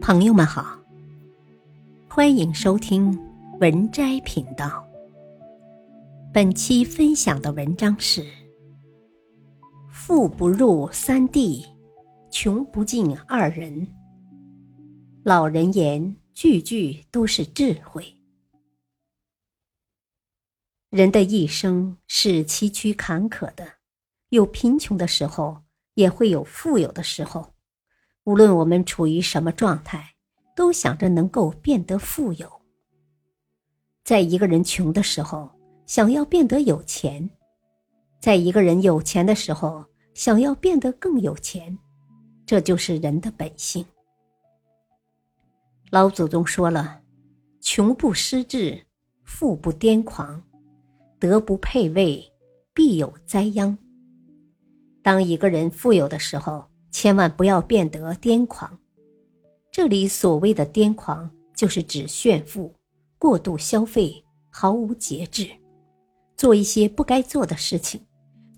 朋友们好，欢迎收听文摘频道。本期分享的文章是：富不入三地，穷不进二人。老人言，句句都是智慧。人的一生是崎岖坎坷的，有贫穷的时候，也会有富有的时候。无论我们处于什么状态，都想着能够变得富有。在一个人穷的时候，想要变得有钱；在一个人有钱的时候，想要变得更有钱。这就是人的本性。老祖宗说了：“穷不失志，富不癫狂，德不配位，必有灾殃。”当一个人富有的时候，千万不要变得癫狂。这里所谓的癫狂，就是指炫富、过度消费、毫无节制，做一些不该做的事情，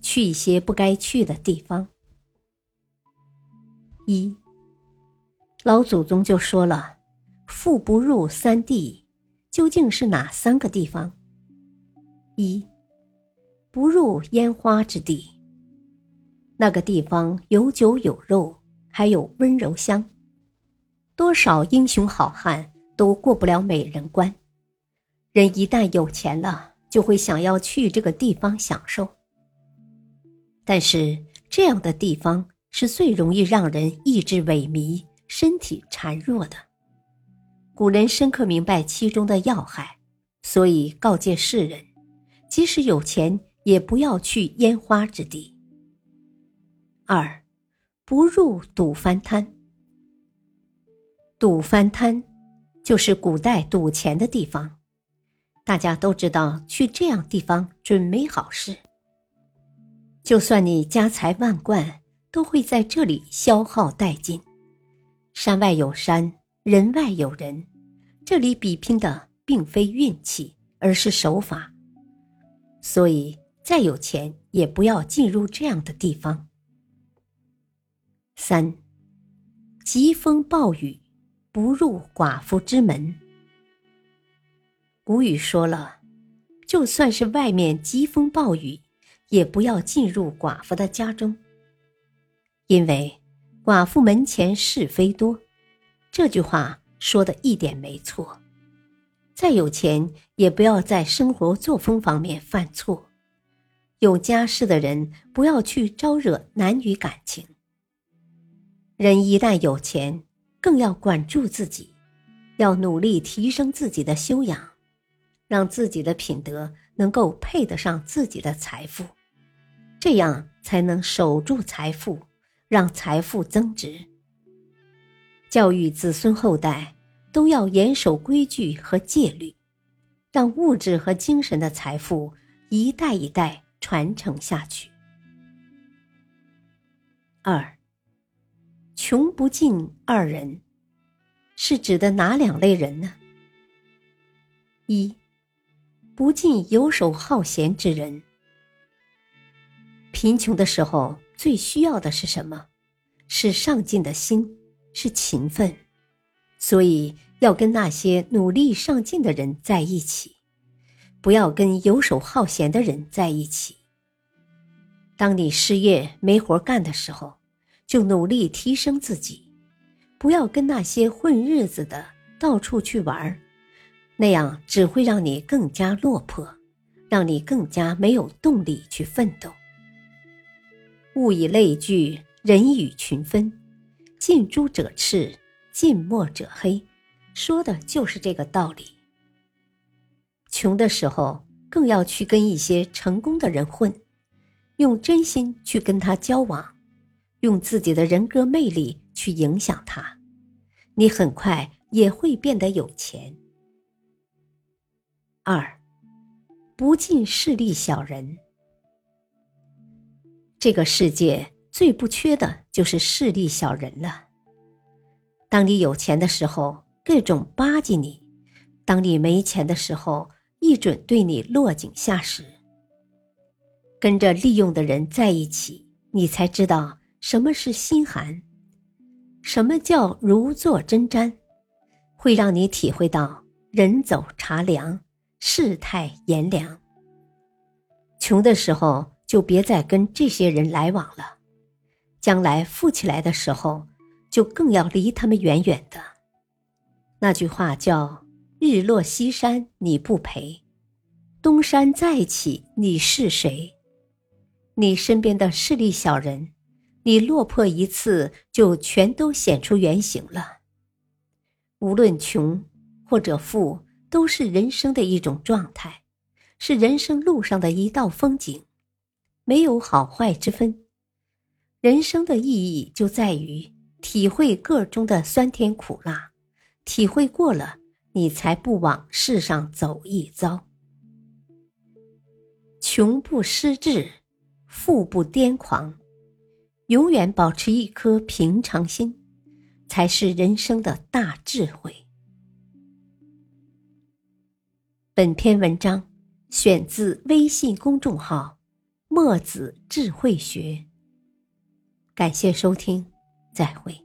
去一些不该去的地方。一，老祖宗就说了：“富不入三地，究竟是哪三个地方？一，不入烟花之地。”那个地方有酒有肉，还有温柔乡。多少英雄好汉都过不了美人关。人一旦有钱了，就会想要去这个地方享受。但是这样的地方是最容易让人意志萎靡、身体孱弱的。古人深刻明白其中的要害，所以告诫世人：即使有钱，也不要去烟花之地。二，不入赌翻滩。赌翻滩，就是古代赌钱的地方。大家都知道，去这样地方准没好事。就算你家财万贯，都会在这里消耗殆尽。山外有山，人外有人，这里比拼的并非运气，而是手法。所以，再有钱也不要进入这样的地方。三，疾风暴雨，不入寡妇之门。古语说了，就算是外面疾风暴雨，也不要进入寡妇的家中，因为寡妇门前是非多。这句话说的一点没错。再有钱，也不要在生活作风方面犯错。有家室的人，不要去招惹男女感情。人一旦有钱，更要管住自己，要努力提升自己的修养，让自己的品德能够配得上自己的财富，这样才能守住财富，让财富增值。教育子孙后代都要严守规矩和戒律，让物质和精神的财富一代一代传承下去。二。穷不进二人，是指的哪两类人呢？一，不进游手好闲之人。贫穷的时候最需要的是什么？是上进的心，是勤奋。所以要跟那些努力上进的人在一起，不要跟游手好闲的人在一起。当你失业没活干的时候。就努力提升自己，不要跟那些混日子的到处去玩儿，那样只会让你更加落魄，让你更加没有动力去奋斗。物以类聚，人以群分，近朱者赤，近墨者黑，说的就是这个道理。穷的时候，更要去跟一些成功的人混，用真心去跟他交往。用自己的人格魅力去影响他，你很快也会变得有钱。二，不近势利小人。这个世界最不缺的就是势利小人了。当你有钱的时候，各种巴结你；当你没钱的时候，一准对你落井下石。跟着利用的人在一起，你才知道。什么是心寒？什么叫如坐针毡？会让你体会到人走茶凉，世态炎凉。穷的时候就别再跟这些人来往了，将来富起来的时候，就更要离他们远远的。那句话叫“日落西山你不陪，东山再起你是谁？”你身边的势利小人，你落魄一次就全都显出原形了。无论穷或者富，都是人生的一种状态，是人生路上的一道风景，没有好坏之分。人生的意义就在于体会个中的酸甜苦辣，体会过了，你才不往世上走一遭。穷不失志。富不癫狂，永远保持一颗平常心，才是人生的大智慧。本篇文章选自微信公众号“墨子智慧学”。感谢收听，再会。